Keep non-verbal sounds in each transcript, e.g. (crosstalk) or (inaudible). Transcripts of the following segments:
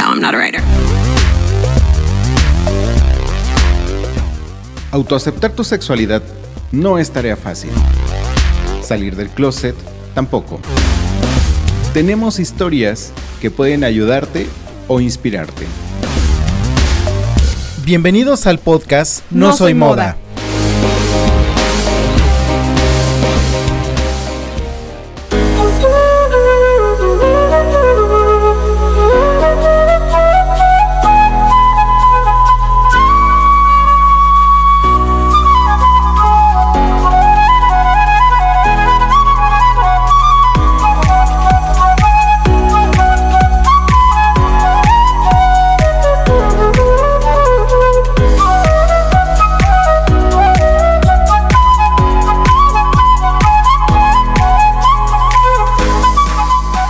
I'm not a writer. Autoaceptar tu sexualidad no es tarea fácil. Salir del closet tampoco. Tenemos historias que pueden ayudarte o inspirarte. Bienvenidos al podcast No, Soy, Moda.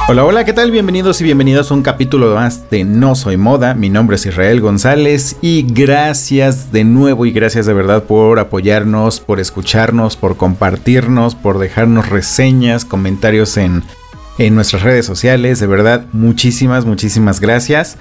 Hola, hola, ¿qué tal? Bienvenidos y bienvenidos a un capítulo más de No Soy Moda. Mi nombre es Israel González y gracias de nuevo y gracias de verdad por apoyarnos, por escucharnos, por compartirnos, por dejarnos reseñas, comentarios en, en nuestras redes sociales. De verdad, muchísimas, muchísimas gracias.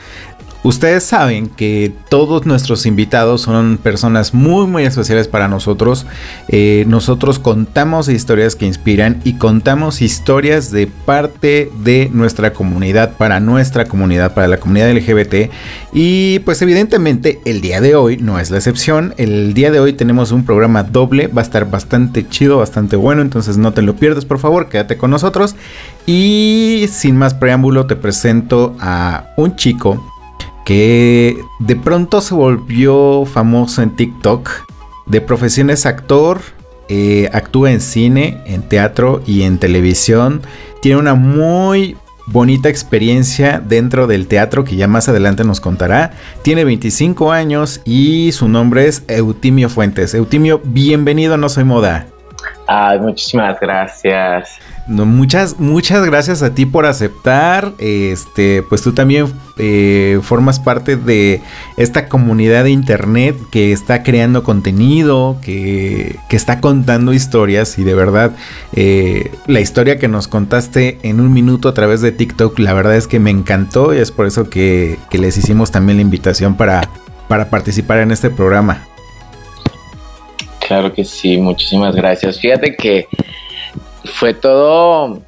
Ustedes saben que todos nuestros invitados son personas muy muy especiales para nosotros. Eh, nosotros contamos historias que inspiran y contamos historias de parte de nuestra comunidad, para nuestra comunidad, para la comunidad LGBT. Y pues evidentemente el día de hoy no es la excepción. El día de hoy tenemos un programa doble, va a estar bastante chido, bastante bueno, entonces no te lo pierdas por favor, quédate con nosotros. Y sin más preámbulo te presento a un chico que de pronto se volvió famoso en TikTok. De profesión es actor, eh, actúa en cine, en teatro y en televisión. Tiene una muy bonita experiencia dentro del teatro que ya más adelante nos contará. Tiene 25 años y su nombre es Eutimio Fuentes. Eutimio, bienvenido a No Soy Moda. Ay, muchísimas gracias muchas, muchas gracias a ti por aceptar. Este, pues tú también eh, formas parte de esta comunidad de internet que está creando contenido, que, está contando historias. Y de verdad, eh, la historia que nos contaste en un minuto a través de TikTok, la verdad es que me encantó y es por eso que, que les hicimos también la invitación para, para participar en este programa. Claro que sí, muchísimas gracias. Fíjate que fue todo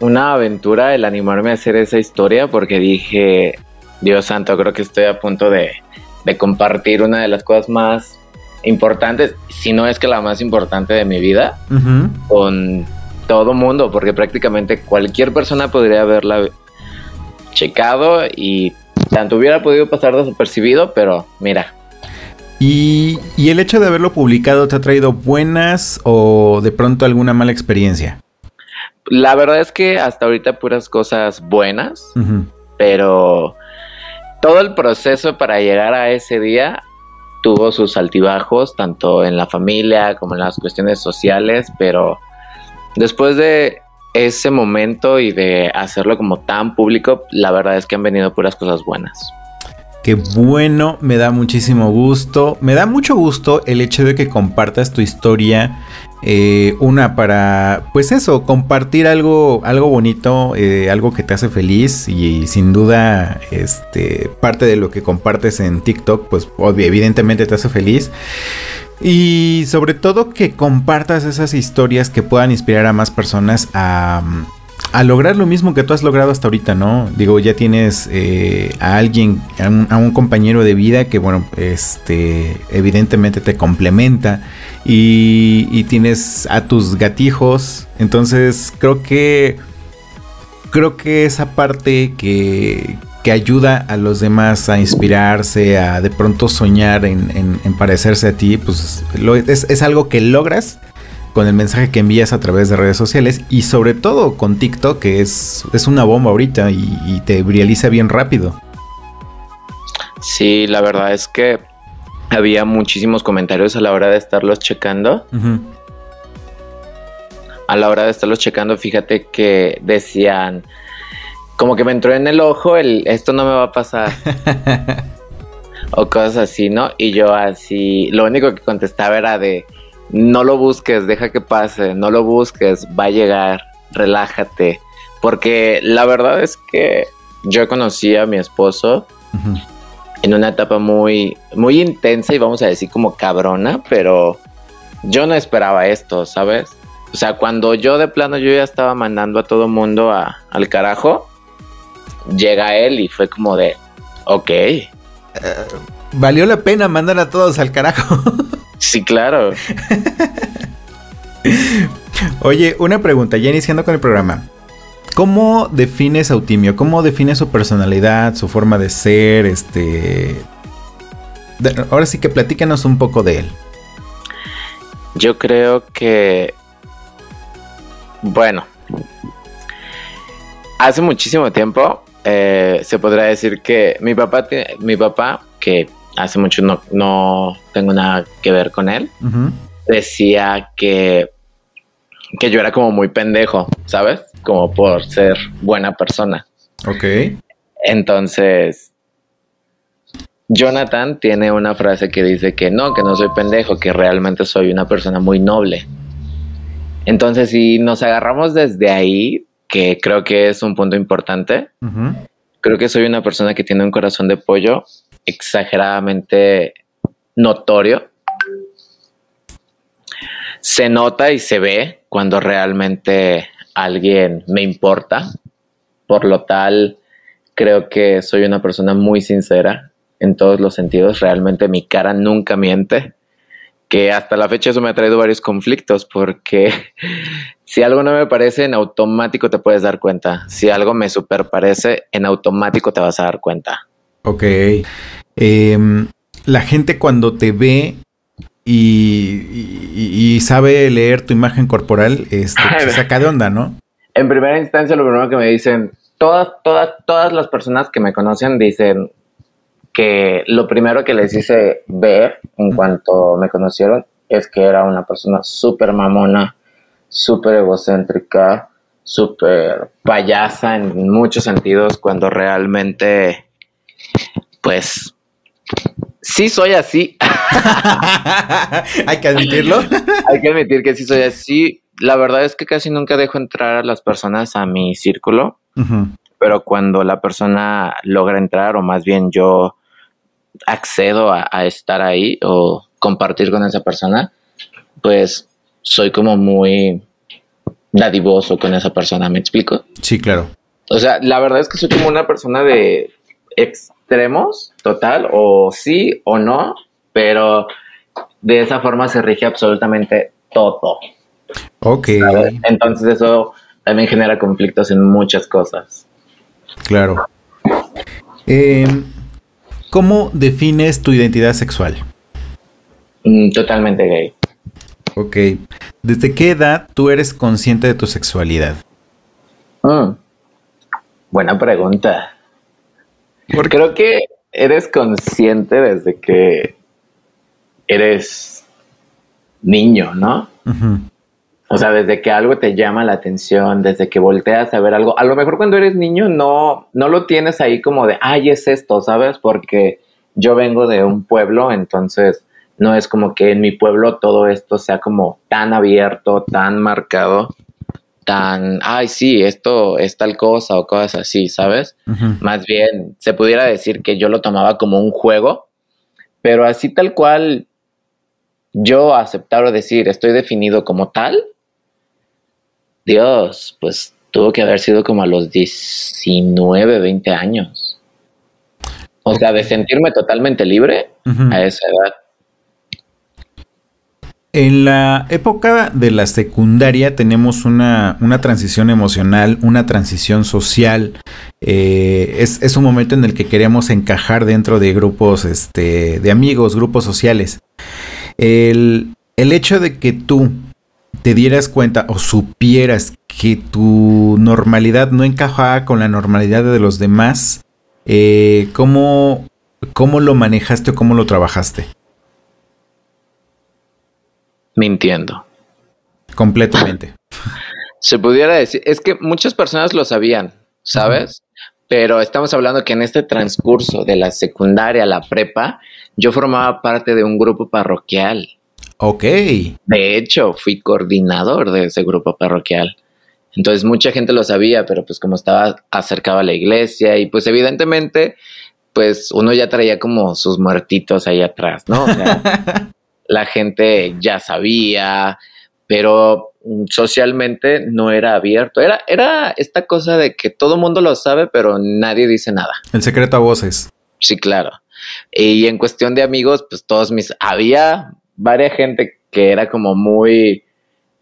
una aventura el animarme a hacer esa historia porque dije, Dios santo, creo que estoy a punto de, compartir una de las cosas más importantes, si no es que la más importante de mi vida, con todo mundo, porque prácticamente cualquier persona podría haberla checado y tanto hubiera podido pasar desapercibido, pero mira. ¿Y, ¿Y el hecho de haberlo publicado te ha traído buenas o de pronto alguna mala experiencia? La verdad es que hasta ahorita puras cosas buenas, pero todo el proceso para llegar a ese día tuvo sus altibajos, tanto en la familia como en las cuestiones sociales, pero después de ese momento y de hacerlo como tan público, la verdad es que han venido puras cosas buenas. Qué bueno, me da muchísimo gusto. Me da mucho gusto el hecho de que compartas tu historia. Eh, una para, pues eso, compartir algo, algo bonito, eh, algo que te hace feliz y, sin duda, este, parte de lo que compartes en TikTok, pues evidentemente te hace feliz. Y sobre todo que compartas esas historias que puedan inspirar a más personas a, a lograr lo mismo que tú has logrado hasta ahorita, ¿no? Digo, ya tienes eh, a alguien, a un, compañero de vida que, bueno, este, evidentemente te complementa y, tienes a tus gatijos. Entonces, creo que, creo que esa parte que, que ayuda a los demás a inspirarse, a de pronto soñar en, parecerse a ti, pues es, es algo que logras con el mensaje que envías a través de redes sociales y sobre todo con TikTok, que es, es una bomba ahorita y, te viraliza bien rápido. Sí, la verdad es que había muchísimos comentarios a la hora de estarlos checando. A la hora de estarlos checando, fíjate que decían, como que me entró en el ojo el, esto no me va a pasar. (laughs) o cosas así, ¿no? Y yo así, lo único que contestaba era de, no lo busques, deja que pase, no lo busques, va a llegar, relájate, porque la verdad es que yo conocí a mi esposo en una etapa muy, muy intensa y vamos a decir como cabrona, pero yo no esperaba esto, ¿sabes? O sea, cuando yo de plano yo ya estaba mandando a todo mundo a- al carajo, llega él y fue como de, ok, Valió la pena mandar a todos al carajo. (laughs) sí, claro. Oye, una pregunta, ya iniciando con el programa. ¿Cómo defines a Eutimio? ¿Cómo defines su personalidad, su forma de ser? Este. de- ahora sí que platícanos un poco de él. Yo creo que, bueno, hace muchísimo tiempo eh, se podría decir que mi papá, mi papá, que hace mucho no, no tengo nada que ver con él, decía que, que yo era como muy pendejo, ¿sabes? Como por ser buena persona. Ok. Entonces, Jonathan tiene una frase que dice que no, que no soy pendejo, que realmente soy una persona muy noble. Entonces, si nos agarramos desde ahí, que creo que es un punto importante, creo que soy una persona que tiene un corazón de pollo exageradamente notorio. Se nota y se ve cuando realmente alguien me importa. Por lo tal, creo que soy una persona muy sincera en todos los sentidos. Realmente mi cara nunca miente. Que hasta la fecha eso me ha traído varios conflictos porque (laughs) si algo no me parece, en automático te puedes dar cuenta. Si algo me super parece, en automático te vas a dar cuenta. Ok. Em, la gente cuando te ve y, y- y sabe leer tu imagen corporal, este, (laughs) se saca de onda, ¿no? En primera instancia, lo primero que me dicen, todas, todas, todas las personas que me conocen dicen que lo primero que les hice ver en cuanto me conocieron es que era una persona súper mamona, súper egocéntrica, súper payasa en muchos sentidos, cuando realmente, pues, sí soy así. (laughs) Hay que admitirlo. (laughs) Hay que admitir que sí soy así. La verdad es que casi nunca dejo entrar a las personas a mi círculo, pero cuando la persona logra entrar, o más bien yo accedo a, a estar ahí o compartir con esa persona, pues soy como muy dadivoso con esa persona, ¿me explico? Sí, claro. O sea, la verdad es que soy como una persona de extremos, total, o sí o no, pero de esa forma se rige absolutamente todo. Ok, ¿sabes? Entonces eso también genera conflictos en muchas cosas. claro. Em, ¿Cómo defines tu identidad sexual? Mm, totalmente gay. Ok. ¿Desde qué edad tú eres consciente de tu sexualidad? Mm, Buena pregunta. Porque Creo que eres consciente desde que eres niño, ¿no? O sea, desde que algo te llama la atención, desde que volteas a ver algo. A lo mejor cuando eres niño no, no lo tienes ahí como de, ay, es esto, ¿sabes? Porque yo vengo de un pueblo, entonces no es como que en mi pueblo todo esto sea como tan abierto, tan marcado, tan, ay, sí, esto es tal cosa o cosas así, ¿sabes? Ujú. Más bien, se pudiera decir que yo lo tomaba como un juego, pero así tal cual yo aceptar o decir estoy definido como tal, Dios, pues tuvo que haber sido como a los 19, 20 años. O sea, de sentirme totalmente libre Ujú. a esa edad. En la época de la secundaria tenemos una, una transición emocional, una transición social. Eh, es, un momento en el que queremos encajar dentro de grupos este, de amigos, grupos sociales. El, el hecho de que tú te dieras cuenta o supieras que tu normalidad no encajaba con la normalidad de los demás, eh, ¿cómo, ¿cómo lo manejaste o cómo lo trabajaste? Mintiendo. Completamente. (laughs) Se pudiera decir, es que muchas personas lo sabían, ¿sabes? Pero estamos hablando que en este transcurso de la secundaria a la prepa, yo formaba parte de un grupo parroquial. Ok. De hecho, fui coordinador de ese grupo parroquial. Entonces mucha gente lo sabía, pero pues como estaba acercado a la iglesia y pues evidentemente pues uno ya traía como sus muertitos ahí atrás, ¿no? O sea, (laughs) la gente ya sabía, pero socialmente no era abierto. Era, era esta cosa de que todo mundo lo sabe, pero nadie dice nada. El secreto a voces. Sí, claro. Y en cuestión de amigos, pues todos mis... Había varias gente que era como muy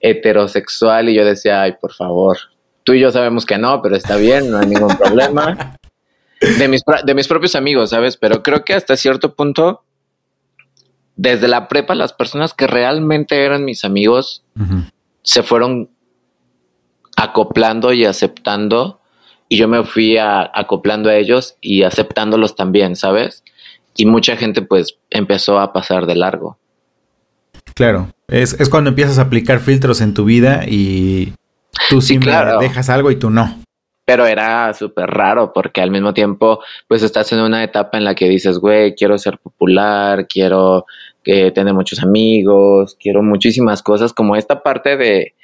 heterosexual y yo decía, ay, por favor, tú y yo sabemos que no, pero está bien, no hay ningún problema. (laughs) De mis, de mis propios amigos, ¿sabes? Pero creo que hasta cierto punto, desde la prepa, las personas que realmente eran mis amigos se fueron acoplando y aceptando y yo me fui acoplando a ellos y aceptándolos también, ¿sabes? Y mucha gente pues empezó a pasar de largo. Claro, es, cuando empiezas a aplicar filtros en tu vida y tú sí, dejas algo y tú no. Pero era súper raro porque al mismo tiempo, pues estás en una etapa en la que dices, güey, quiero ser popular, quiero que tener muchos amigos, quiero muchísimas cosas, como esta parte de,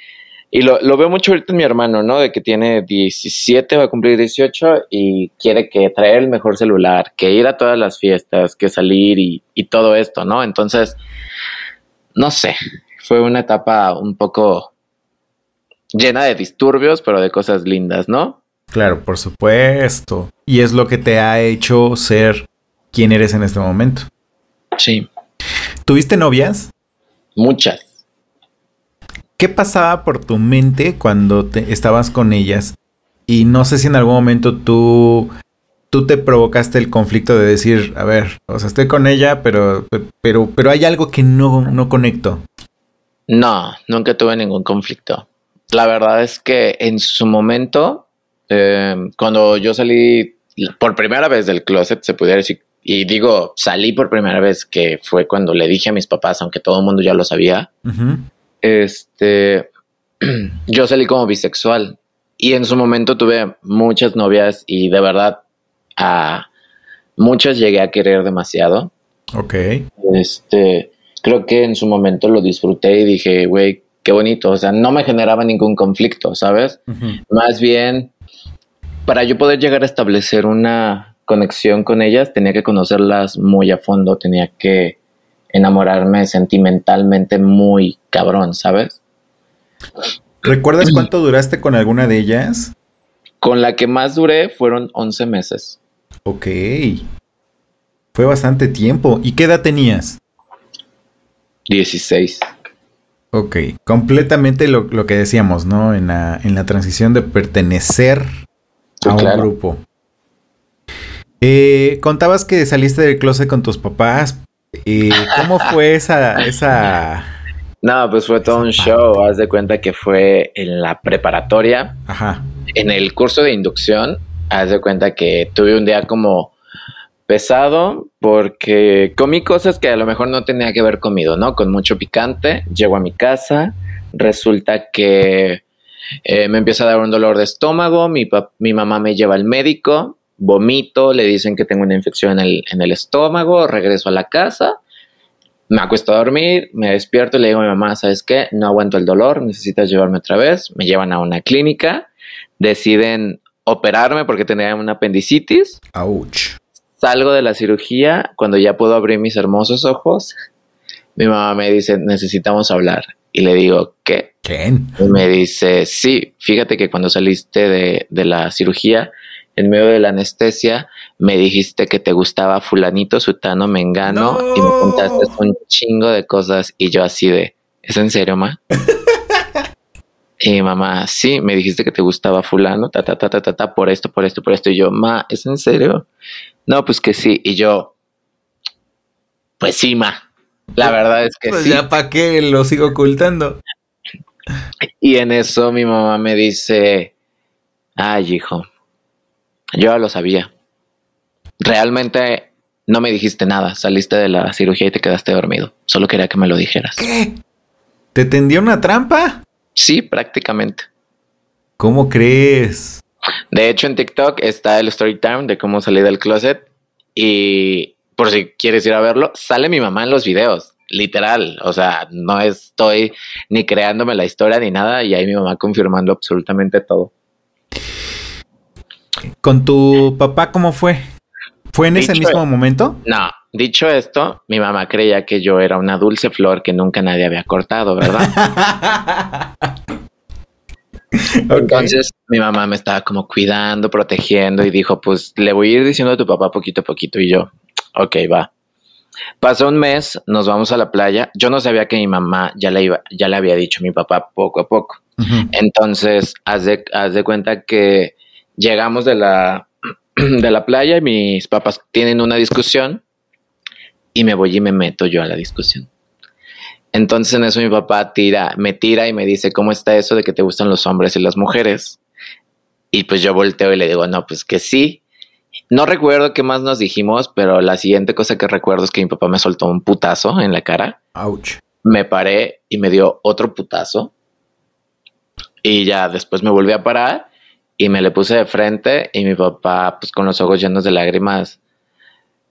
y lo, lo, veo mucho ahorita en mi hermano, ¿no? De que tiene 17, va a cumplir 18 y quiere que traer el mejor celular, que ir a todas las fiestas, que salir y, y todo esto, ¿no? Entonces, no sé, fue una etapa un poco llena de disturbios, pero de cosas lindas, ¿no? Claro, por supuesto. Y es lo que te ha hecho ser quien eres en este momento. Sí. ¿Tuviste novias? Muchas. ¿Qué pasaba por tu mente cuando te estabas con ellas? Y no sé si en algún momento tú tú te provocaste el conflicto de decir, a ver, o sea, estoy con ella, pero, pero, pero hay algo que no, no conecto. No, nunca tuve ningún conflicto. La verdad es que en su momento, eh, cuando yo salí por primera vez del closet, se pudiera decir, y digo, salí por primera vez, que fue cuando le dije a mis papás, aunque todo el mundo ya lo sabía, este, (clears throat) yo salí como bisexual. Y en su momento tuve muchas novias y de verdad a muchas llegué a querer demasiado. Ok. Este, creo que en su momento lo disfruté y dije, güey, qué bonito. O sea, no me generaba ningún conflicto, ¿sabes? Más bien, para yo poder llegar a establecer una conexión con ellas, tenía que conocerlas muy a fondo, tenía que enamorarme sentimentalmente muy cabrón, ¿sabes? ¿Recuerdas cuánto duraste con alguna de ellas? Con la que más duré fueron 11 meses. Ok. Fue bastante tiempo. ¿Y qué edad tenías? 16. Ok, completamente lo, que decíamos, ¿no? En la, en la transición de pertenecer a un grupo. Eh, contabas que saliste del closet con tus papás. Eh, ¿Cómo fue esa, esa... No, pues fue todo un show. Haz de cuenta que fue en la preparatoria. Ajá. En el curso de inducción haz de cuenta que tuve un día como pesado porque comí cosas que a lo mejor no tenía que haber comido, ¿no? Con mucho picante. Llego a mi casa, resulta que eh, me empieza a dar un dolor de estómago, mi, mi mamá me lleva al médico, vomito, le dicen que tengo una infección en el, en el estómago, regreso a la casa, me acuesto a dormir, me despierto y le digo a mi mamá, ¿sabes qué? No aguanto el dolor, necesitas llevarme otra vez, me llevan a una clínica, deciden operarme porque tenía una apendicitis. Ouch. Salgo de la cirugía cuando ya puedo abrir mis hermosos ojos. Mi mamá me dice, necesitamos hablar. Y le digo, ¿qué? ¿Qué? Y me dice, sí, fíjate que cuando saliste de, de la cirugía, en medio de la anestesia, me dijiste que te gustaba fulanito, sutano, mengano, y me contaste un chingo de cosas y yo así de, ¿es en serio, ma? (laughs) Y mamá, sí, me dijiste que te gustaba fulano, ta, ta, ta, ta, ta, ta, por esto, por esto, por esto. Y yo, ma, ¿es en serio? No, pues que sí. Y yo, pues sí, ma. La verdad es que pues sí. ya para qué lo sigo ocultando. Y en eso mi mamá me dice, ay, hijo, yo ya lo sabía. Realmente no me dijiste nada. Saliste de la cirugía y te quedaste dormido. Solo quería que me lo dijeras. ¿Qué? ¿Te tendió una trampa? Sí, prácticamente. ¿Cómo crees? De hecho, en TikTok está el story time de cómo salí del closet y por si quieres ir a verlo, sale mi mamá en los videos. literal, o sea, no estoy ni creándome la historia ni nada y ahí mi mamá confirmando absolutamente todo. ¿Con tu papá cómo fue? ¿Fue en ese mismo momento? No, dicho esto, mi mamá creía que yo era una dulce flor que nunca nadie había cortado, ¿verdad? (laughs) Entonces mi mamá me estaba como cuidando, protegiendo y dijo, pues le voy a ir diciendo a tu papá poquito a poquito y yo, ok, va. Pasó un mes, nos vamos a la playa. Yo no sabía que mi mamá ya le, iba, ya le había dicho a mi papá poco a poco. Entonces, haz de, haz de cuenta que llegamos de la, (clears throat) de la playa y mis papás tienen una discusión y me voy y me meto yo a la discusión. Entonces en eso mi papá tira, me tira y me dice, ¿cómo está eso de que te gustan los hombres y las mujeres? Y pues yo volteo y le digo, no, pues que sí. No recuerdo qué más nos dijimos, pero la siguiente cosa que recuerdo es que mi papá me soltó un putazo en la cara. Ouch. Me paré y me dio otro putazo. Y ya después me volví a parar y me le puse de frente y mi papá, pues con los ojos llenos de lágrimas,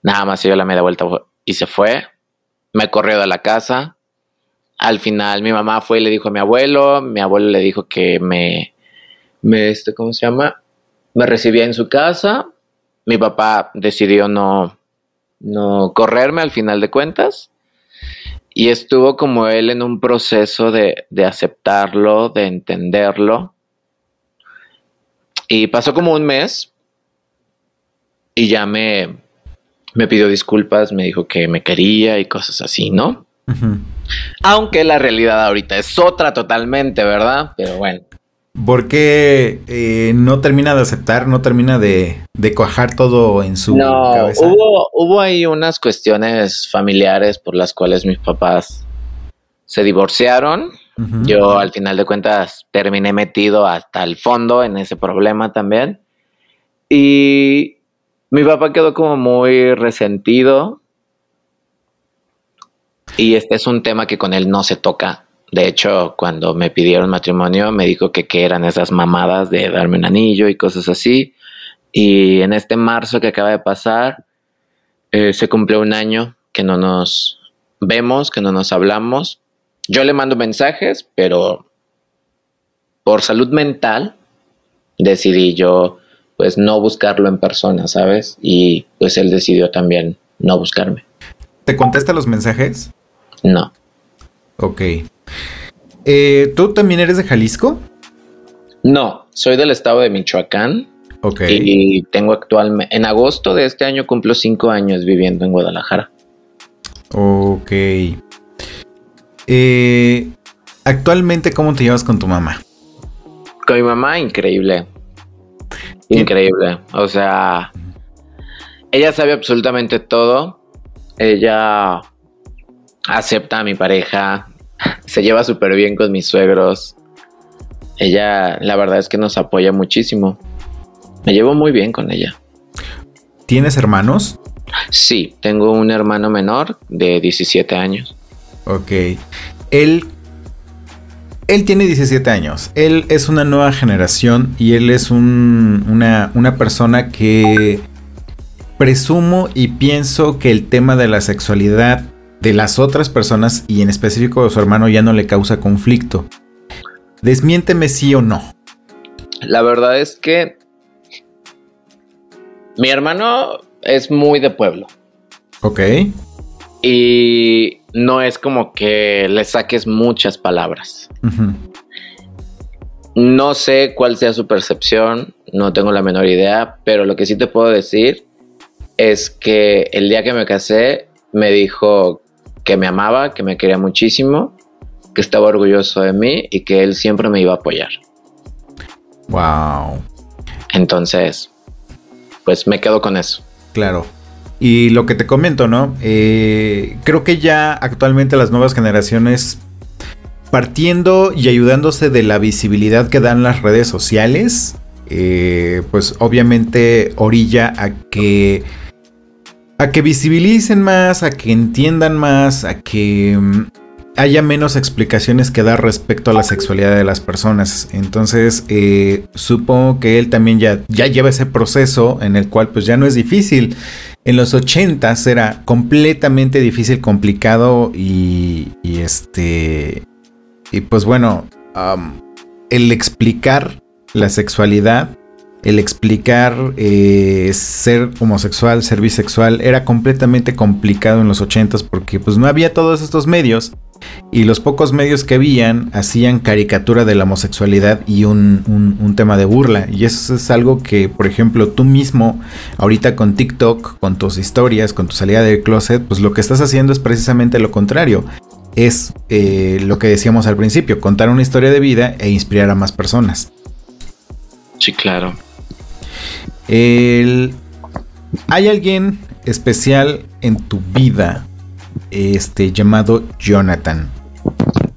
nada más se dio la media vuelta y se fue. Me corrió de la casa. Al final mi mamá fue y le dijo a mi abuelo, mi abuelo le dijo que me, me este, ¿cómo se llama? Me recibía en su casa. Mi papá decidió no, no correrme al final de cuentas. Y estuvo como él en un proceso de, de aceptarlo, de entenderlo. Y pasó como un mes y ya me, me pidió disculpas, me dijo que me quería y cosas así, ¿no? Aunque la realidad ahorita es otra totalmente, ¿verdad? Pero bueno. ¿Por qué eh, no termina de aceptar, no termina de, de cuajar todo en su no, cabeza? Hubo, hubo ahí unas cuestiones familiares por las cuales mis papás se divorciaron. Yo al final de cuentas terminé metido hasta el fondo en ese problema también. Y mi papá quedó como muy resentido. Y este es un tema que con él no se toca. De hecho, cuando me pidieron matrimonio, me dijo que qué eran esas mamadas de darme un anillo y cosas así. Y en este marzo que acaba de pasar, eh, se cumplió un año que no nos vemos, que no nos hablamos. Yo le mando mensajes, pero por salud mental decidí yo pues no buscarlo en persona, ¿sabes? Y pues él decidió también no buscarme. ¿Te contesta los mensajes? No. Ok. Eh, ¿Tú también eres de Jalisco? No, soy del estado de Michoacán. Ok. Y tengo actualmente, en agosto de este año cumplo cinco años viviendo en Guadalajara. Ok. Eh, actualmente, ¿cómo te llevas con tu mamá? Con mi mamá, increíble. Increíble. O sea, ella sabe absolutamente todo. Ella acepta a mi pareja. (laughs) Se lleva súper bien con mis suegros. Ella, la verdad es que nos apoya muchísimo. Me llevo muy bien con ella. ¿Tienes hermanos? Sí, tengo un hermano menor de 17 años. Ok. Él él tiene 17 años. Él es una nueva generación y él es un, una, una, persona que presumo y pienso que el tema de la sexualidad de las otras personas y en específico de su hermano ya no le causa conflicto. Desmiénteme sí o no. La verdad es que mi hermano es muy de pueblo. Ok. Y no es como que le saques muchas palabras. Uh -huh. No sé cuál sea su percepción, no tengo la menor idea, pero lo que sí te puedo decir es que el día que me casé me dijo que me amaba, que me quería muchísimo, que estaba orgulloso de mí y que él siempre me iba a apoyar. Wow. Entonces, pues me quedo con eso. Claro. Y lo que te comento, ¿no? Eh, creo que ya actualmente las nuevas generaciones, partiendo y ayudándose de la visibilidad que dan las redes sociales, eh, pues obviamente orilla a que a que visibilicen más, a que entiendan más, a que haya menos explicaciones que dar respecto a la sexualidad de las personas. Entonces, eh, supongo que él también ya, ya lleva ese proceso en el cual pues ya no es difícil. En los 80 era completamente difícil, complicado y, este... Y pues bueno, el explicar la sexualidad el explicar eh, ser homosexual, ser bisexual, era completamente complicado en los 80s porque pues no había todos estos medios y los pocos medios que habían hacían caricatura de la homosexualidad y un, un, tema de burla. Y eso es algo que, por ejemplo, tú mismo, ahorita con TikTok, con tus historias, con tu salida del closet, pues lo que estás haciendo es precisamente lo contrario. Es eh, lo que decíamos al principio, contar una historia de vida e inspirar a más personas. Sí, claro. ¿Hay alguien especial en tu vida este, llamado Jonathan?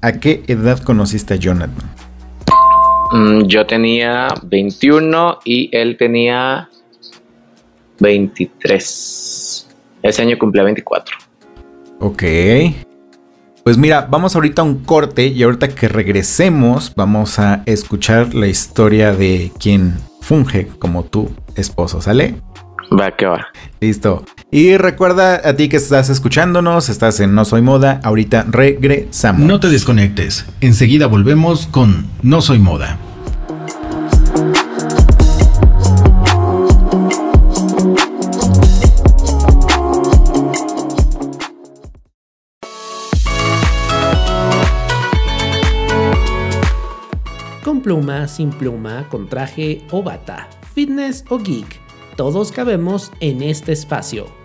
¿A qué edad conociste a Jonathan? Mm, yo tenía 21 y él tenía 23. Ese año cumplía 24. Ok. Pues mira, vamos ahorita a un corte y ahorita que regresemos vamos a escuchar la historia de quien funge como tu esposo, ¿sale? Va, que va. Listo. Y recuerda a ti que estás escuchándonos, estás en No Soy Moda, ahorita regresamos. No te desconectes, enseguida volvemos con No Soy Moda. pluma, sin pluma, con traje o bata, fitness o geek, todos cabemos en este espacio.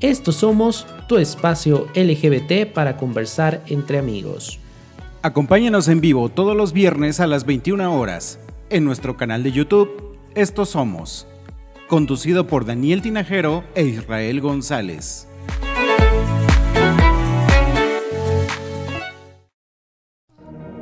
Estos somos tu espacio LGBT para conversar entre amigos. Acompáñanos en vivo todos los viernes a las 21 horas en nuestro canal de YouTube Estos Somos, conducido por Daniel Tinajero e Israel González.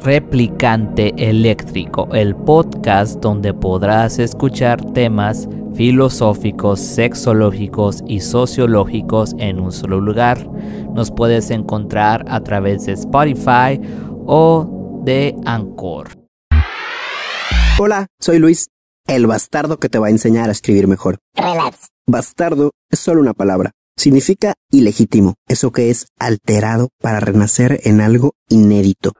Replicante Eléctrico, el podcast donde podrás escuchar temas filosóficos, sexológicos y sociológicos en un solo lugar. Nos puedes encontrar a través de Spotify o de Anchor. Hola, soy Luis, el bastardo que te va a enseñar a escribir mejor. Relax. Bastardo es solo una palabra. Significa ilegítimo, eso que es alterado para renacer en algo inédito.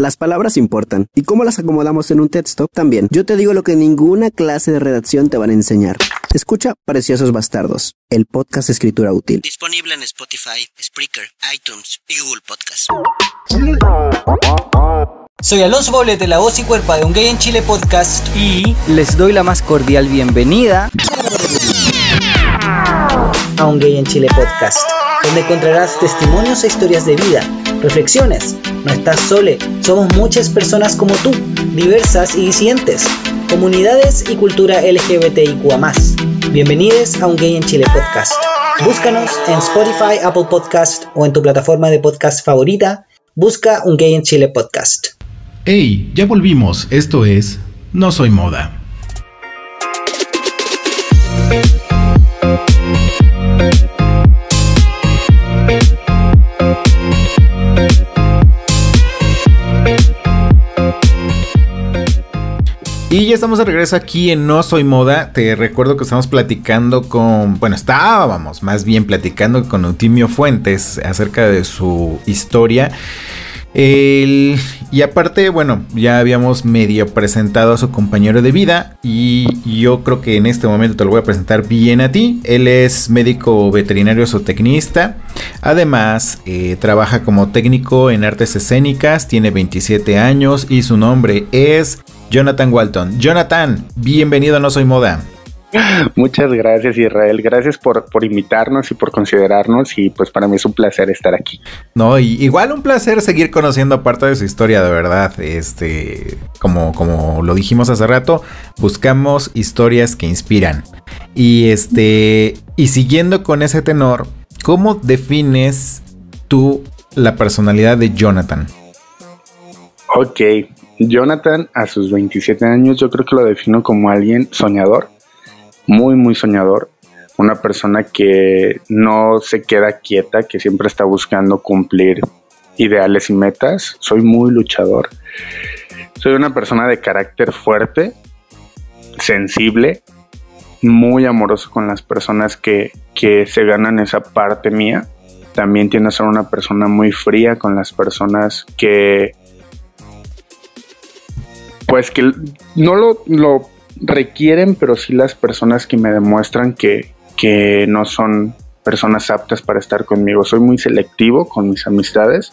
Las palabras importan y cómo las acomodamos en un texto también. Yo te digo lo que ninguna clase de redacción te van a enseñar. Escucha Preciosos Bastardos, el podcast escritura útil. Disponible en Spotify, Spreaker, iTunes y Google Podcast. Soy Alonso Baulet de La Voz y Cuerpa de Un Gay en Chile Podcast y les doy la más cordial bienvenida a Un Gay en Chile Podcast, donde encontrarás testimonios e historias de vida Reflexiones, no estás sole, somos muchas personas como tú, diversas y disidentes, comunidades y cultura LGBTIQA+. Bienvenidos a Un Gay en Chile podcast. Búscanos en Spotify, Apple Podcast o en tu plataforma de podcast favorita. Busca Un Gay en Chile podcast. Hey, ya volvimos, esto es No Soy Moda. Y ya estamos de regreso aquí en No Soy Moda. Te recuerdo que estamos platicando con, bueno, estábamos más bien platicando con Eutimio Fuentes acerca de su historia. Y aparte, bueno, ya habíamos medio presentado a su compañero de vida y yo creo que en este momento te lo voy a presentar bien a ti. Él es médico veterinario zootecnista. Además, eh, trabaja como técnico en artes escénicas, tiene 27 años y su nombre es Jonathan Walton. Jonathan, bienvenido a No Soy Moda. Muchas gracias Israel, gracias por, por, invitarnos y por considerarnos y pues para mí es un placer estar aquí. No, y igual un placer seguir conociendo parte de su historia, de verdad. Este, como, como lo dijimos hace rato, buscamos historias que inspiran. Y este, y siguiendo con ese tenor, ¿cómo defines tú la personalidad de Jonathan? Ok, Jonathan a sus 27 años yo creo que lo defino como alguien soñador, muy, muy soñador. Una persona que no se queda quieta, que siempre está buscando cumplir ideales y metas. Soy muy luchador. Soy una persona de carácter fuerte, sensible, muy amoroso con las personas que, que se ganan esa parte mía. También tiendo a ser una persona muy fría con las personas que pues que no lo, lo requieren, pero sí las personas que me demuestran que, que no son personas aptas para estar conmigo. Soy muy selectivo con mis amistades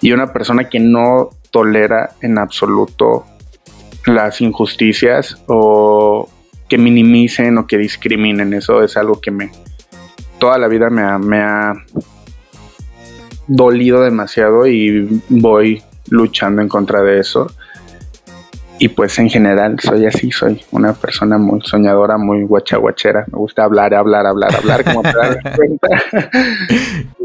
y una persona que no tolera en absoluto las injusticias o que minimicen o que discriminen. Eso es algo que me toda la vida me ha, me ha dolido demasiado y voy luchando en contra de eso. Y pues en general soy así, soy una persona muy soñadora, muy guachaguachera. Me gusta hablar, hablar, hablar, hablar, como te das (laughs) cuenta. (laughs)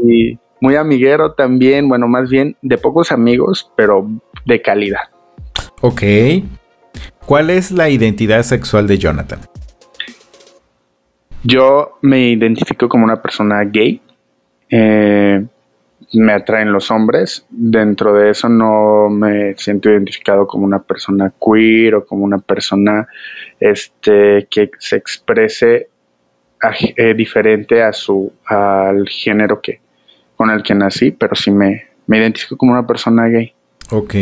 y muy amiguero también, bueno, más bien de pocos amigos, pero de calidad. Ok. ¿Cuál es la identidad sexual de Jonathan? Yo me identifico como una persona gay. Eh, me atraen los hombres. Dentro de eso no me siento identificado como una persona queer o como una persona este, que se exprese eh, diferente a su, al género que, con el que nací, pero sí me, me identifico como una persona gay. Ok.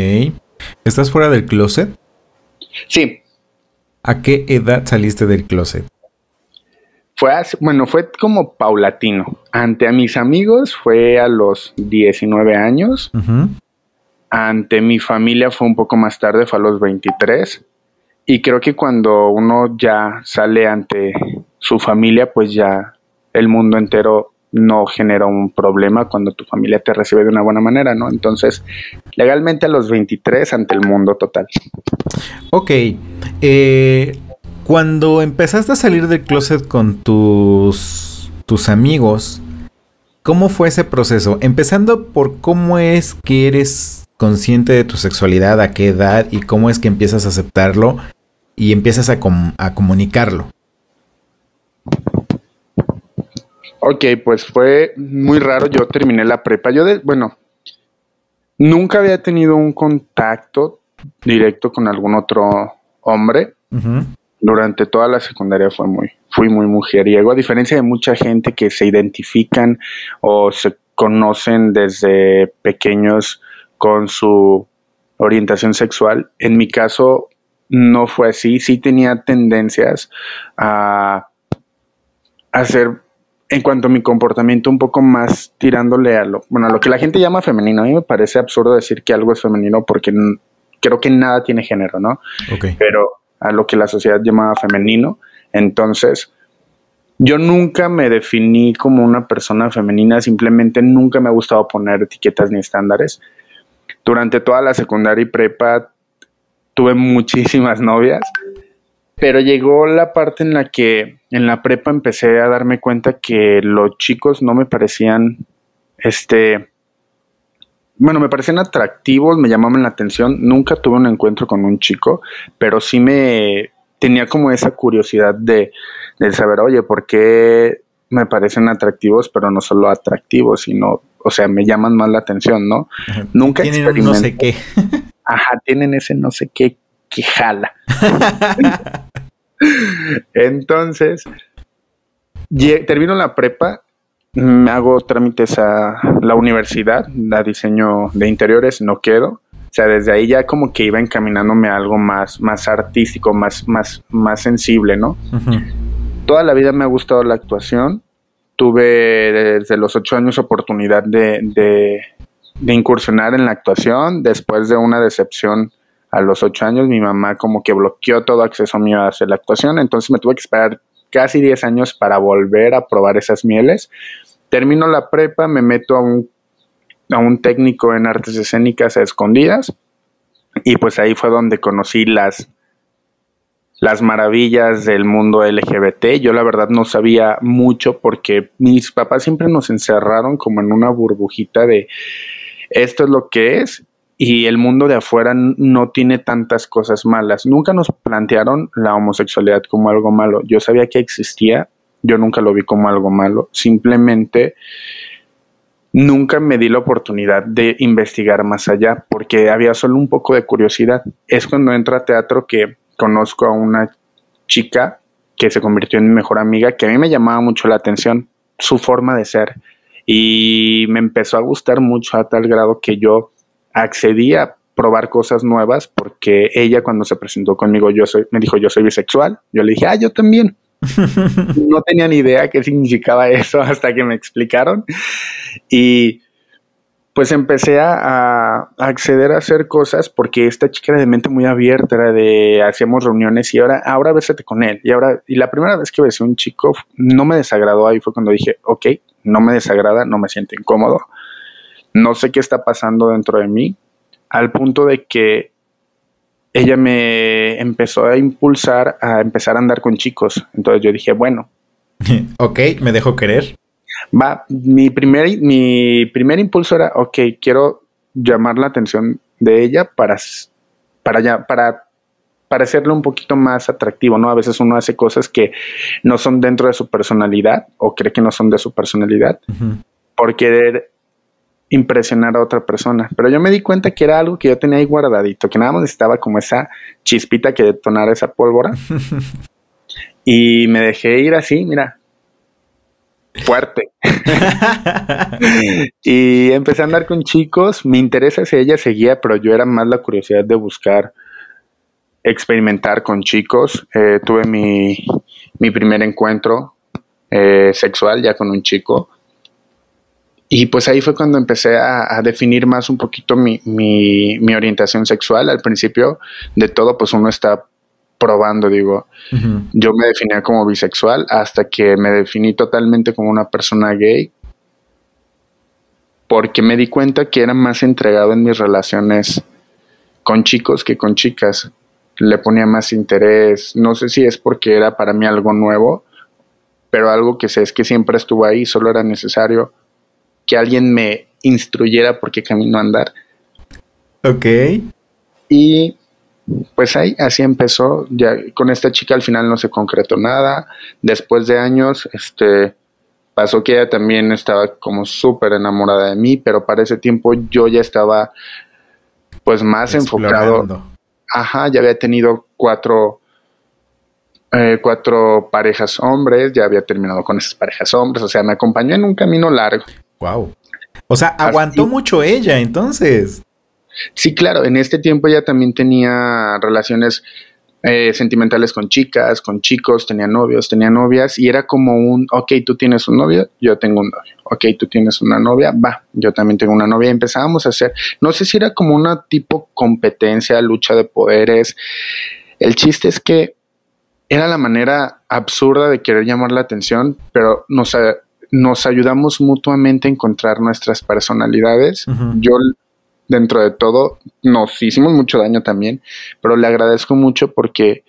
¿Estás fuera del closet? Sí. ¿A qué edad saliste del closet? Fue bueno, fue como paulatino. Ante a mis amigos fue a los 19 años. Ante mi familia fue un poco más tarde, fue a los 23. Y creo que cuando uno ya sale ante su familia, pues ya el mundo entero no genera un problema cuando tu familia te recibe de una buena manera, ¿no? Entonces, legalmente a los 23 ante el mundo total. Ok. Eh, cuando empezaste a salir del closet con tus, tus amigos, ¿cómo fue ese proceso? Empezando por cómo es que eres consciente de tu sexualidad, a qué edad y cómo es que empiezas a aceptarlo y empiezas a, a comunicarlo. Ok, pues fue muy raro. Yo terminé la prepa. Yo, de, bueno, nunca había tenido un contacto directo con algún otro hombre durante toda la secundaria fue muy, fui muy mujeriego, a diferencia de mucha gente que se identifican o se conocen desde pequeños con su orientación sexual. En mi caso no fue así, sí tenía tendencias a hacer en cuanto a mi comportamiento un poco más tirándole a lo, bueno, a lo que la gente llama femenino. A mí me parece absurdo decir que algo es femenino porque creo que nada tiene género, ¿no? Pero a lo que la sociedad llamaba femenino. Entonces, yo nunca me definí como una persona femenina, simplemente nunca me ha gustado poner etiquetas ni estándares. Durante toda la secundaria y prepa tuve muchísimas novias, pero llegó la parte en la que en la prepa empecé a darme cuenta que los chicos no me parecían este bueno, me parecían atractivos, me llamaban la atención. Nunca tuve un encuentro con un chico, pero sí me tenía como esa curiosidad de, saber, oye, ¿por qué me parecen atractivos, pero no solo atractivos, sino, o sea, me llaman más la atención, ¿no? Nunca Tienen no sé qué. (laughs) Ajá, tienen ese no sé qué que jala. (laughs) Entonces, termino la prepa hago trámites a la universidad, a diseño de interiores, no quedo. O sea, desde ahí ya como que iba encaminándome a algo más, más artístico, más, más, más sensible, ¿no? Toda la vida me ha gustado la actuación. Tuve desde los ocho años oportunidad de, de, de incursionar en la actuación. Después de una decepción a los ocho años, mi mamá como que bloqueó todo acceso mío a hacer la actuación. Entonces me tuve que esperar casi 10 años para volver a probar esas mieles. Termino la prepa, me meto a un, a un técnico en artes escénicas a escondidas y pues ahí fue donde conocí las, las maravillas del mundo LGBT. Yo la verdad no sabía mucho porque mis papás siempre nos encerraron como en una burbujita de esto es lo que es y el mundo de afuera no tiene tantas cosas malas. Nunca nos plantearon la homosexualidad como algo malo. Yo sabía que existía, yo nunca lo vi como algo malo. Simplemente nunca me di la oportunidad de investigar más allá porque había solo un poco de curiosidad. Es cuando entro a teatro que conozco a una chica que se convirtió en mi mejor amiga, que a mí me llamaba mucho la atención su forma de ser y me empezó a gustar mucho a tal grado que yo accedí a probar cosas nuevas porque ella cuando se presentó conmigo yo soy, me dijo yo soy bisexual, yo le dije, ah, yo también. (laughs) no tenía ni idea qué significaba eso (laughs) hasta que me explicaron y pues empecé a, acceder a hacer cosas porque esta chica era de mente muy abierta, era de hacíamos reuniones y ahora, ahora bésate con él. Y ahora, y la primera vez que besé a un chico no me desagradó, ahí fue cuando dije, ok, no me desagrada, no me siento incómodo, no sé qué está pasando dentro de mí, al punto de que ella me empezó a impulsar a empezar a andar con chicos. Entonces yo dije, bueno. (laughs) ok, me dejo querer va, mi primer, mi primer impulso era, ok, quiero llamar la atención de ella para, para, ya, para parecerle un poquito más atractivo, ¿no? A veces uno hace cosas que no son dentro de su personalidad o cree que no son de su personalidad por querer impresionar a otra persona. Pero yo me di cuenta que era algo que yo tenía ahí guardadito, que nada más necesitaba como esa chispita que detonara esa pólvora. (laughs) y me dejé ir así, mira, fuerte. (laughs) y empecé a andar con chicos, mi interés hacia ella seguía, pero yo era más la curiosidad de buscar experimentar con chicos. Eh, tuve mi, primer encuentro eh, sexual ya con un chico. Y pues ahí fue cuando empecé a, definir más un poquito mi, mi, orientación sexual. Al principio de todo, pues uno está probando, digo. Yo me definía como bisexual hasta que me definí totalmente como una persona gay porque me di cuenta que era más entregado en mis relaciones con chicos que con chicas. Le ponía más interés. No sé si es porque era para mí algo nuevo, pero algo que sé es que siempre estuvo ahí, solo era necesario que alguien me instruyera por qué camino andar. Ok. Y pues ahí, así empezó. Ya con esta chica al final no se concretó nada. Después de años, este pasó que ella también estaba como súper enamorada de mí, pero para ese tiempo yo ya estaba pues más enfocado. Ajá, ya había tenido cuatro, eh, cuatro parejas hombres, ya había terminado con esas parejas hombres, o sea, me acompañó en un camino largo. Wow. O sea, aguantó mucho ella entonces. Sí, claro, en este tiempo ella también tenía relaciones eh, sentimentales con chicas, con chicos, tenía novios, tenía novias y era como un, ok, tú tienes un novio, yo tengo un novio, ok, tú tienes una novia, va, yo también tengo una novia y empezábamos a hacer, no sé si era como una tipo competencia, lucha de poderes, el chiste es que era la manera absurda de querer llamar la atención, pero nos, nos ayudamos mutuamente a encontrar nuestras personalidades. Yo dentro de todo, nos hicimos mucho daño también, pero le agradezco mucho porque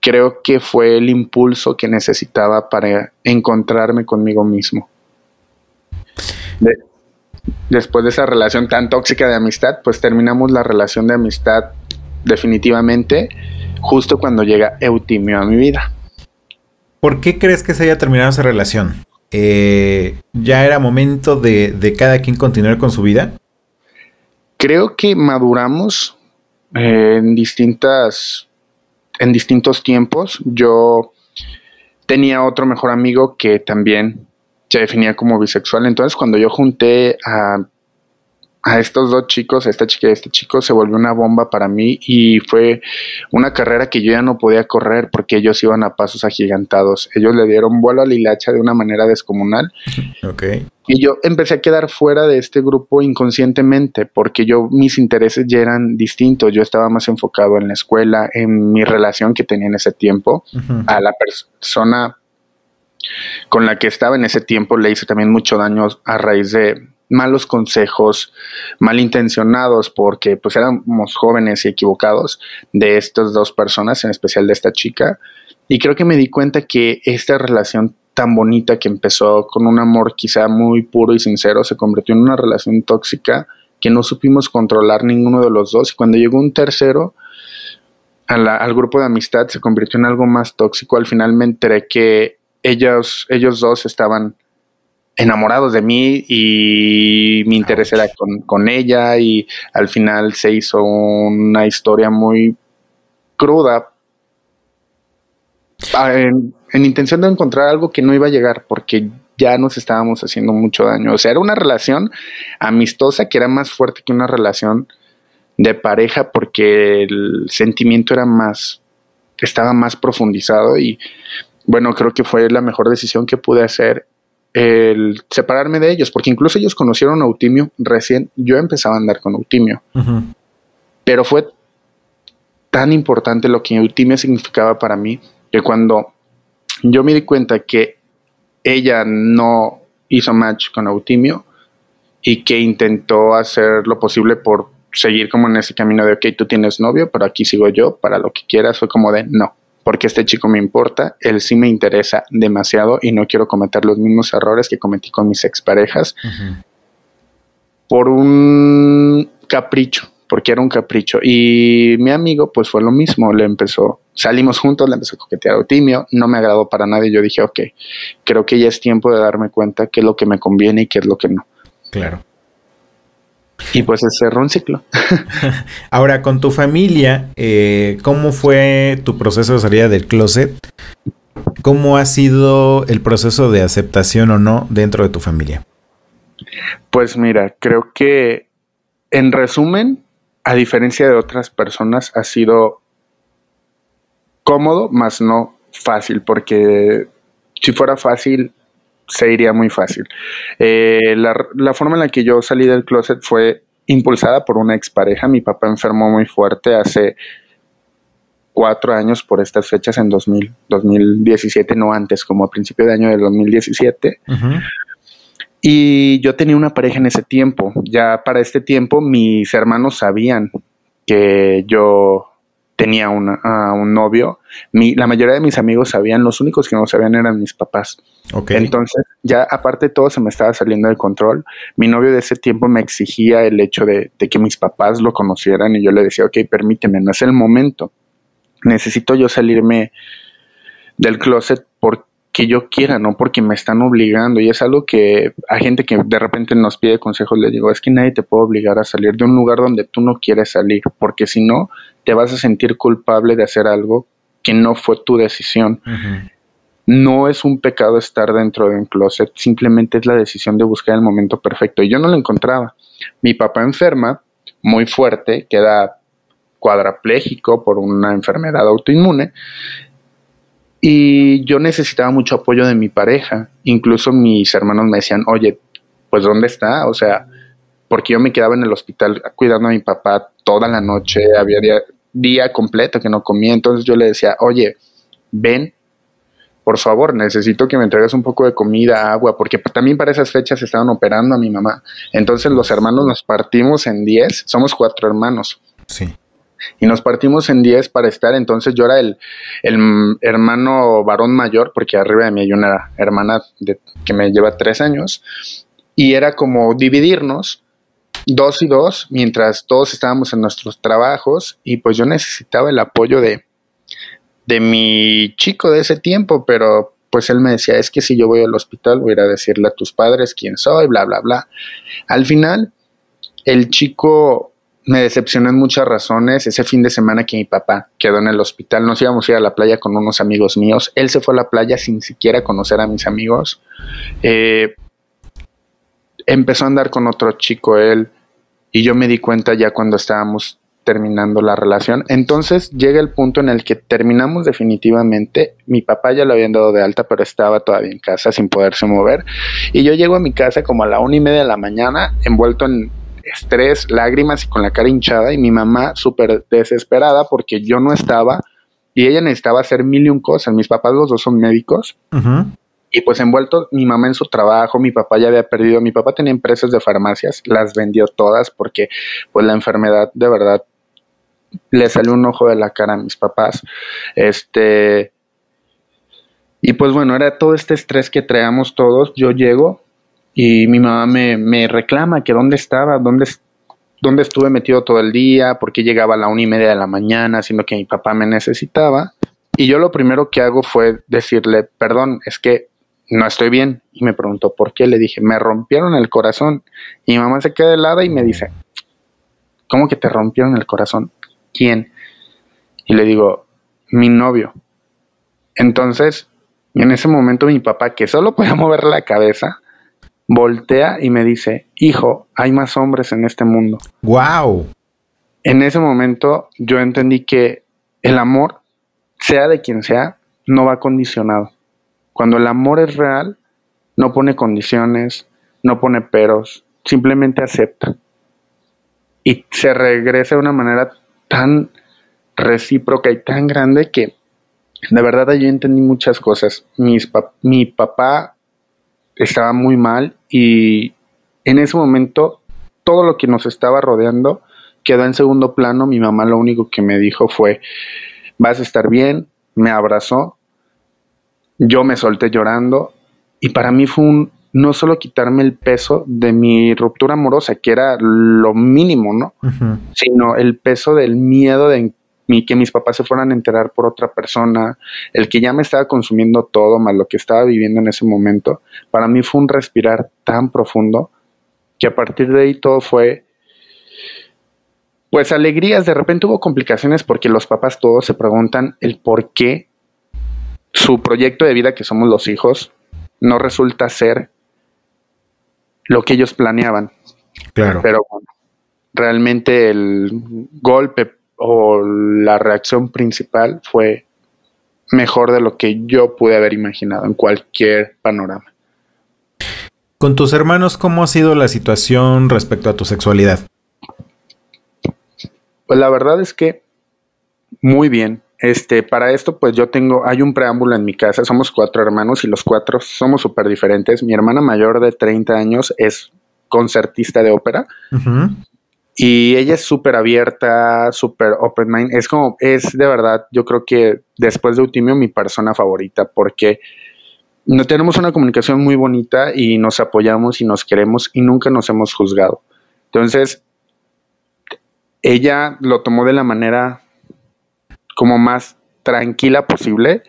creo que fue el impulso que necesitaba para encontrarme conmigo mismo. después de esa relación tan tóxica de amistad, pues terminamos la relación de amistad definitivamente justo cuando llega Eutimio a mi vida. ¿Por qué crees que se haya terminado esa relación? Eh, ¿Ya era momento de, de cada quien continuar con su vida? creo que maduramos eh, en distintas, en distintos tiempos. Yo tenía otro mejor amigo que también se definía como bisexual. Entonces, cuando yo junté a a estos dos chicos, a esta chica y a este chico, se volvió una bomba para mí y fue una carrera que yo ya no podía correr porque ellos iban a pasos agigantados. Ellos le dieron vuelo a la hilacha de una manera descomunal. (laughs) Y yo empecé a quedar fuera de este grupo inconscientemente porque yo, mis intereses ya eran distintos. Yo estaba más enfocado en la escuela, en mi relación que tenía en ese tiempo, a la persona con la que estaba en ese tiempo le hice también mucho daño a raíz de malos consejos, malintencionados, porque pues éramos jóvenes y equivocados de estas dos personas, en especial de esta chica. Y creo que me di cuenta que esta relación tan bonita que empezó con un amor quizá muy puro y sincero se convirtió en una relación tóxica que no supimos controlar ninguno de los dos. Y cuando llegó un tercero al grupo de amistad se convirtió en algo más tóxico. Al final me enteré que ellos, ellos dos estaban enamorados de mí y mi interés era con, con ella y al final se hizo una historia muy cruda Ah, en, en, intención de encontrar algo que no iba a llegar porque ya nos estábamos haciendo mucho daño. O sea, era una relación amistosa que era más fuerte que una relación de pareja porque el sentimiento era más, estaba más profundizado y bueno, creo que fue la mejor decisión que pude hacer el separarme de ellos, porque incluso ellos conocieron a Eutimio recién, yo empezaba a andar con Eutimio, pero fue tan importante lo que Eutimio significaba para mí, que cuando yo me di cuenta que ella no hizo match con Eutimio y que intentó hacer lo posible por seguir como en ese camino de, ok, tú tienes novio, pero aquí sigo yo, para lo que quieras, fue como de, no, porque este chico me importa, él sí me interesa demasiado y no quiero cometer los mismos errores que cometí con mis exparejas por un capricho, porque era un capricho. Y mi amigo, pues fue lo mismo, le empezó, salimos juntos, le empezó a coquetear a Eutimio, no me agradó para nada y yo dije, ok, creo que ya es tiempo de darme cuenta qué es lo que me conviene y qué es lo que no. Claro. Y pues se cerró un ciclo. (laughs) Ahora, con tu familia, eh, ¿cómo fue tu proceso de salida del closet? ¿Cómo ha sido el proceso de aceptación o no dentro de tu familia? Pues mira, creo que en resumen, a diferencia de otras personas, ha sido cómodo, más no fácil, porque si fuera fácil, se iría muy fácil. Eh, la, la, forma en la que yo salí del closet fue impulsada por una expareja. Mi papá enfermó muy fuerte hace cuatro años por estas fechas en 2000, 2017, no antes, como a principio de año del 2017. Uh -huh. Y yo tenía una pareja en ese tiempo. Ya para este tiempo mis hermanos sabían que yo tenía una, un novio. Mi, la mayoría de mis amigos sabían, los únicos que no sabían eran mis papás. Okay. Entonces, ya aparte todo, se me estaba saliendo de control. Mi novio de ese tiempo me exigía el hecho de, de que mis papás lo conocieran y yo le decía, ok, permíteme, no es el momento. Necesito yo salirme del closet porque yo quiera, no porque me están obligando. Y es algo que a gente que de repente nos pide consejos le digo, es que nadie te puede obligar a salir de un lugar donde tú no quieres salir, porque si no, te vas a sentir culpable de hacer algo que no fue tu decisión. Uh -huh. No es un pecado estar dentro de un closet, simplemente es la decisión de buscar el momento perfecto. Y yo no lo encontraba. Mi papá enferma, muy fuerte, queda cuadraplégico por una enfermedad autoinmune y yo necesitaba mucho apoyo de mi pareja. Incluso mis hermanos me decían, oye, pues ¿dónde está? O sea, porque yo me quedaba en el hospital cuidando a mi papá toda la noche, había día, completo que no comía. Entonces yo le decía, oye, ven, por favor, necesito que me entregues un poco de comida, agua, porque también para esas fechas estaban operando a mi mamá. Entonces los hermanos nos partimos en 10, somos cuatro hermanos. Sí y nos partimos en 10 para estar. Entonces yo era el, el, hermano varón mayor, porque arriba de mí hay una hermana de, que me lleva tres años, y era como dividirnos dos y dos mientras todos estábamos en nuestros trabajos y pues yo necesitaba el apoyo de, de mi chico de ese tiempo, pero pues él me decía, es que si yo voy al hospital voy a ir a decirle a tus padres quién soy, bla, bla, bla. Al final, el chico me decepcionó en muchas razones. Ese fin de semana que mi papá quedó en el hospital, nos íbamos a ir a la playa con unos amigos míos. Él se fue a la playa sin siquiera conocer a mis amigos. Eh, empezó a andar con otro chico él y yo me di cuenta ya cuando estábamos terminando la relación. Entonces llega el punto en el que terminamos definitivamente. Mi papá ya lo habían dado de alta, pero estaba todavía en casa sin poderse mover. Y yo llego a mi casa como a la una y media de la mañana, envuelto en estrés, lágrimas y con la cara hinchada y mi mamá súper desesperada porque yo no estaba y ella necesitaba hacer mil y un cosas. Mis papás los dos son médicos. Uh. Y pues envuelto mi mamá en su trabajo, mi papá ya había perdido, mi papá tenía empresas de farmacias, las vendió todas porque pues la enfermedad de verdad le salió un ojo de la cara a mis papás. Este y pues bueno, era todo este estrés que traíamos todos. Yo llego, y mi mamá me, me reclama que dónde estaba, dónde, dónde estuve metido todo el día, por qué llegaba a la una y media de la mañana, siendo que mi papá me necesitaba. Y yo lo primero que hago fue decirle, perdón, es que no estoy bien. Y me preguntó, ¿por qué? Le dije, me rompieron el corazón. Y mi mamá se queda helada y me dice, ¿cómo que te rompieron el corazón? ¿Quién? Y le digo, mi novio. Entonces, en ese momento mi papá, que solo podía (laughs) mover la cabeza, voltea y me dice, hijo, hay más hombres en este mundo. ¡Wow! En ese momento yo entendí que el amor, sea de quien sea, no va condicionado. Cuando el amor es real, no pone condiciones, no pone peros, simplemente acepta. Y se regresa de una manera tan recíproca y tan grande que de verdad yo entendí muchas cosas. mi papá estaba muy mal y en ese momento todo lo que nos estaba rodeando quedó en segundo plano. Mi mamá lo único que me dijo fue, vas a estar bien, me abrazó, yo me solté llorando y para mí fue un no solo quitarme el peso de mi ruptura amorosa, que era lo mínimo, ¿no? Sino el peso del miedo de que mis papás se fueran a enterar por otra persona, el que ya me estaba consumiendo todo, más lo que estaba viviendo en ese momento, para mí fue un respirar tan profundo que a partir de ahí todo fue, pues alegrías, de repente hubo complicaciones porque los papás todos se preguntan el por qué su proyecto de vida, que somos los hijos, no resulta ser lo que ellos planeaban. Claro. Pero bueno, realmente el golpe o la reacción principal fue mejor de lo que yo pude haber imaginado en cualquier panorama. Con tus hermanos, ¿cómo ha sido la situación respecto a tu sexualidad? Pues la verdad es que muy bien. Este, para esto, pues yo tengo, hay un preámbulo en mi casa, somos cuatro hermanos y los cuatro somos súper diferentes. Mi hermana mayor de 30 años es concertista de ópera. Y ella es súper abierta, súper open mind. Es como, es de verdad, yo creo que después de Ultimio mi persona favorita, porque no tenemos una comunicación muy bonita y nos apoyamos y nos queremos y nunca nos hemos juzgado. Entonces, ella lo tomó de la manera como más tranquila posible.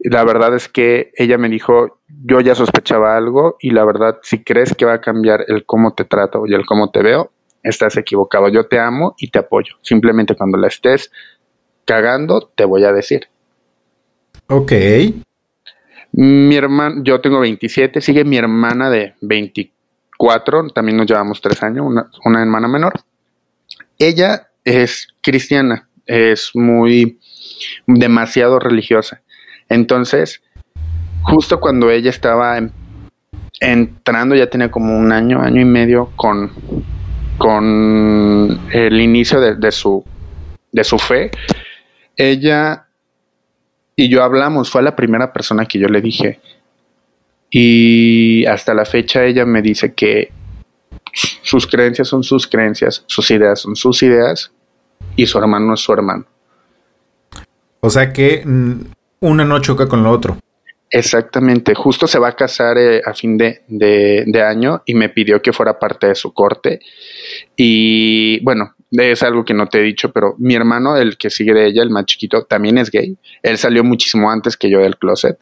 La verdad es que ella me dijo, yo ya sospechaba algo y la verdad, si crees que va a cambiar el cómo te trato y el cómo te veo, estás equivocado. Yo te amo y te apoyo. Simplemente cuando la estés cagando, te voy a decir. Ok. Mi hermano, yo tengo 27, sigue mi hermana de 24, también nos llevamos tres años, una, una hermana menor. Ella es cristiana, es muy, demasiado religiosa. Entonces, justo cuando ella estaba entrando, ya tenía como un año, año y medio con con el inicio de, su, de su fe, ella y yo hablamos, fue la primera persona que yo le dije. Y hasta la fecha ella me dice que sus creencias son sus creencias, sus ideas son sus ideas y su hermano es su hermano. O sea que mm, una no choca con lo otro. Exactamente, justo se va a casar eh, a fin de, de, año y me pidió que fuera parte de su corte. Y bueno, es algo que no te he dicho, pero mi hermano, el que sigue de ella, el más chiquito, también es gay. Él salió muchísimo antes que yo del closet.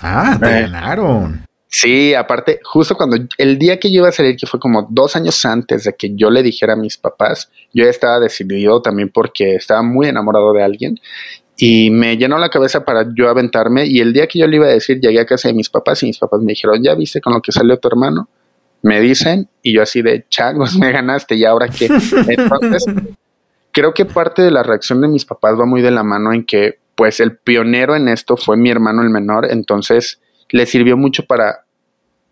Ah, te eh, ganaron. Sí, aparte, justo cuando el día que yo iba a salir, que fue como dos años antes de que yo le dijera a mis papás, yo ya estaba decidido también porque estaba muy enamorado de alguien y me llenó la cabeza para yo aventarme y el día que yo le iba a decir llegué a casa de mis papás y mis papás me dijeron, ¿ya viste con lo que salió tu hermano? Me dicen y yo así de changos, (laughs) me ganaste y ahora qué. Entonces, creo que parte de la reacción de mis papás va muy de la mano en que pues el pionero en esto fue mi hermano el menor, entonces le sirvió mucho para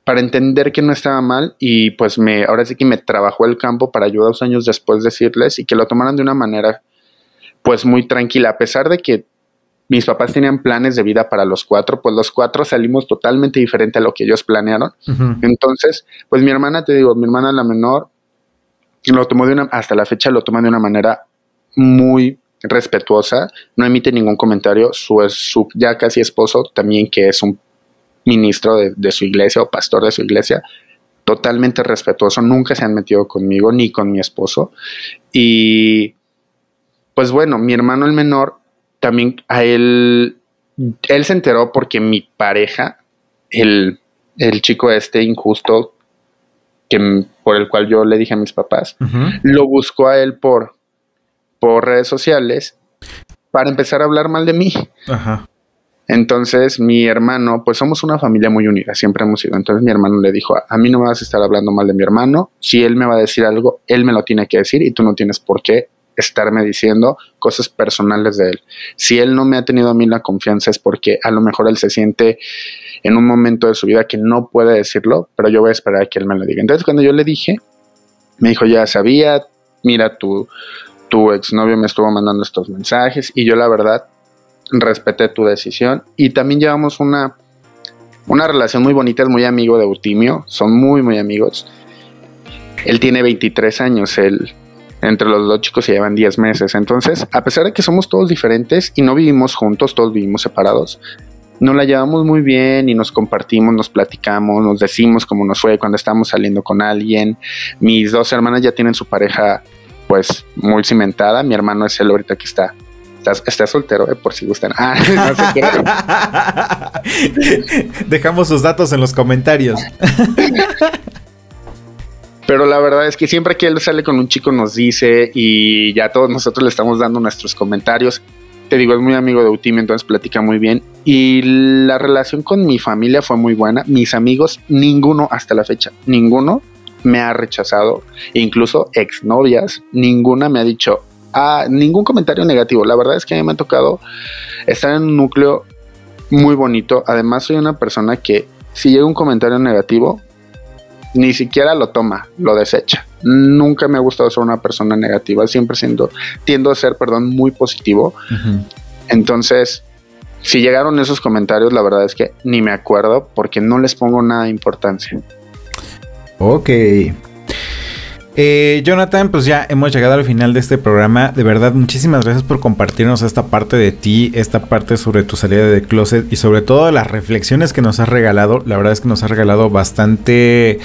para entender que no estaba mal y pues me ahora sí que me trabajó el campo para ayudar dos años después decirles y que lo tomaran de una manera pues muy tranquila, a pesar de que mis papás tenían planes de vida para los cuatro, pues los cuatro salimos totalmente diferente a lo que ellos planearon. Entonces, pues mi hermana, te digo, mi hermana la menor, lo tomó de una, hasta la fecha lo toma de una manera muy respetuosa, no emite ningún comentario, su, su ya casi esposo también que es un ministro de, de su iglesia o pastor de su iglesia, totalmente respetuoso, nunca se han metido conmigo ni con mi esposo y pues bueno, mi hermano el menor, también a él, él se enteró porque mi pareja el, el chico este injusto que, por el cual yo le dije a mis papás, lo buscó a él por, por redes sociales para empezar a hablar mal de mí. Ajá. Entonces mi hermano, pues somos una familia muy unida, siempre hemos sido. Entonces mi hermano le dijo, a mí no me vas a estar hablando mal de mi hermano, si él me va a decir algo, él me lo tiene que decir y tú no tienes por qué estarme diciendo cosas personales de él. Si él no me ha tenido a mí la confianza es porque a lo mejor él se siente en un momento de su vida que no puede decirlo, pero yo voy a esperar a que él me lo diga. Entonces cuando yo le dije, me dijo, ya sabía, mira, tu, tu exnovio me estuvo mandando estos mensajes y yo la verdad respeté tu decisión y también llevamos una, una relación muy bonita, es muy amigo de Eutimio, son muy, muy amigos. Él tiene 23 años, él, entre los dos chicos se llevan 10 meses, entonces, a pesar de que somos todos diferentes y no vivimos juntos, todos vivimos separados, nos la llevamos muy bien y nos compartimos, nos platicamos, nos decimos cómo nos fue cuando estamos saliendo con alguien. Mis dos hermanas ya tienen su pareja pues muy cimentada, mi hermano es el ahorita que está Está, soltero, eh, por si gustan. Ah, (laughs) Dejamos sus datos en los comentarios. Pero la verdad es que siempre que él sale con un chico nos dice y ya todos nosotros le estamos dando nuestros comentarios. Te digo, es muy amigo de Utimi, entonces platica muy bien. Y la relación con mi familia fue muy buena. Mis amigos, ninguno hasta la fecha, ninguno me ha rechazado. Incluso exnovias, ninguna me ha dicho, a ningún comentario negativo. La verdad es que a mí me ha tocado estar en un núcleo muy bonito. Además, soy una persona que si llega un comentario negativo, ni siquiera lo toma, lo desecha. Nunca me ha gustado ser una persona negativa, siempre siendo, tiendo a ser, perdón, muy positivo. Entonces, si llegaron esos comentarios, la verdad es que ni me acuerdo porque no les pongo nada de importancia. Ok, eh, Jonathan, pues ya hemos llegado al final de este programa. De verdad, muchísimas gracias por compartirnos esta parte de ti, esta parte sobre tu salida de closet y sobre todo las reflexiones que nos has regalado. La verdad es que nos has regalado bastante,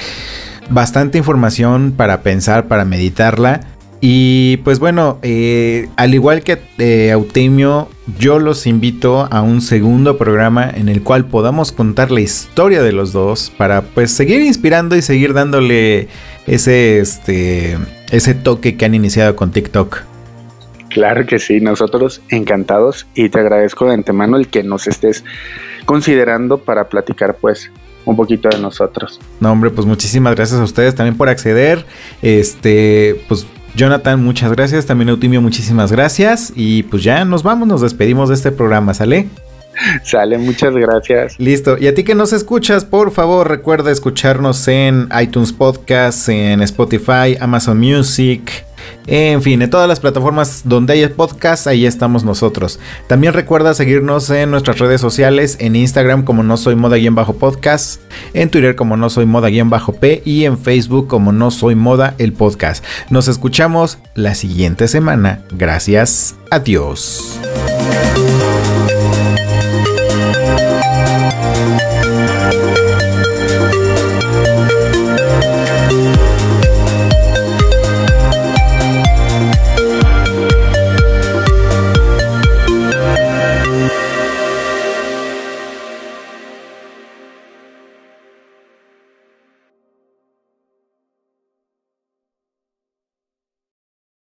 bastante información para pensar, para meditarla. Y pues bueno, eh, al igual que eh, Autemio, yo los invito a un segundo programa en el cual podamos contar la historia de los dos para pues seguir inspirando y seguir dándole ese, este, ese toque que han iniciado con TikTok. Claro que sí, nosotros encantados y te agradezco de antemano el que nos estés considerando para platicar pues un poquito de nosotros. No, hombre, pues muchísimas gracias a ustedes también por acceder. Este, pues Jonathan, muchas gracias. También Eutimio, muchísimas gracias. Y pues ya nos vamos, nos despedimos de este programa, ¿sale? Sale, muchas gracias. Listo. Y a ti que nos escuchas, por favor, recuerda escucharnos en iTunes Podcasts, en Spotify, Amazon Music. En fin, en todas las plataformas donde hay podcast, ahí estamos nosotros. También recuerda seguirnos en nuestras redes sociales, en Instagram como no soy moda-podcast, en Twitter como no soy moda-p y en Facebook como no soy moda el podcast. Nos escuchamos la siguiente semana. Gracias. Adiós.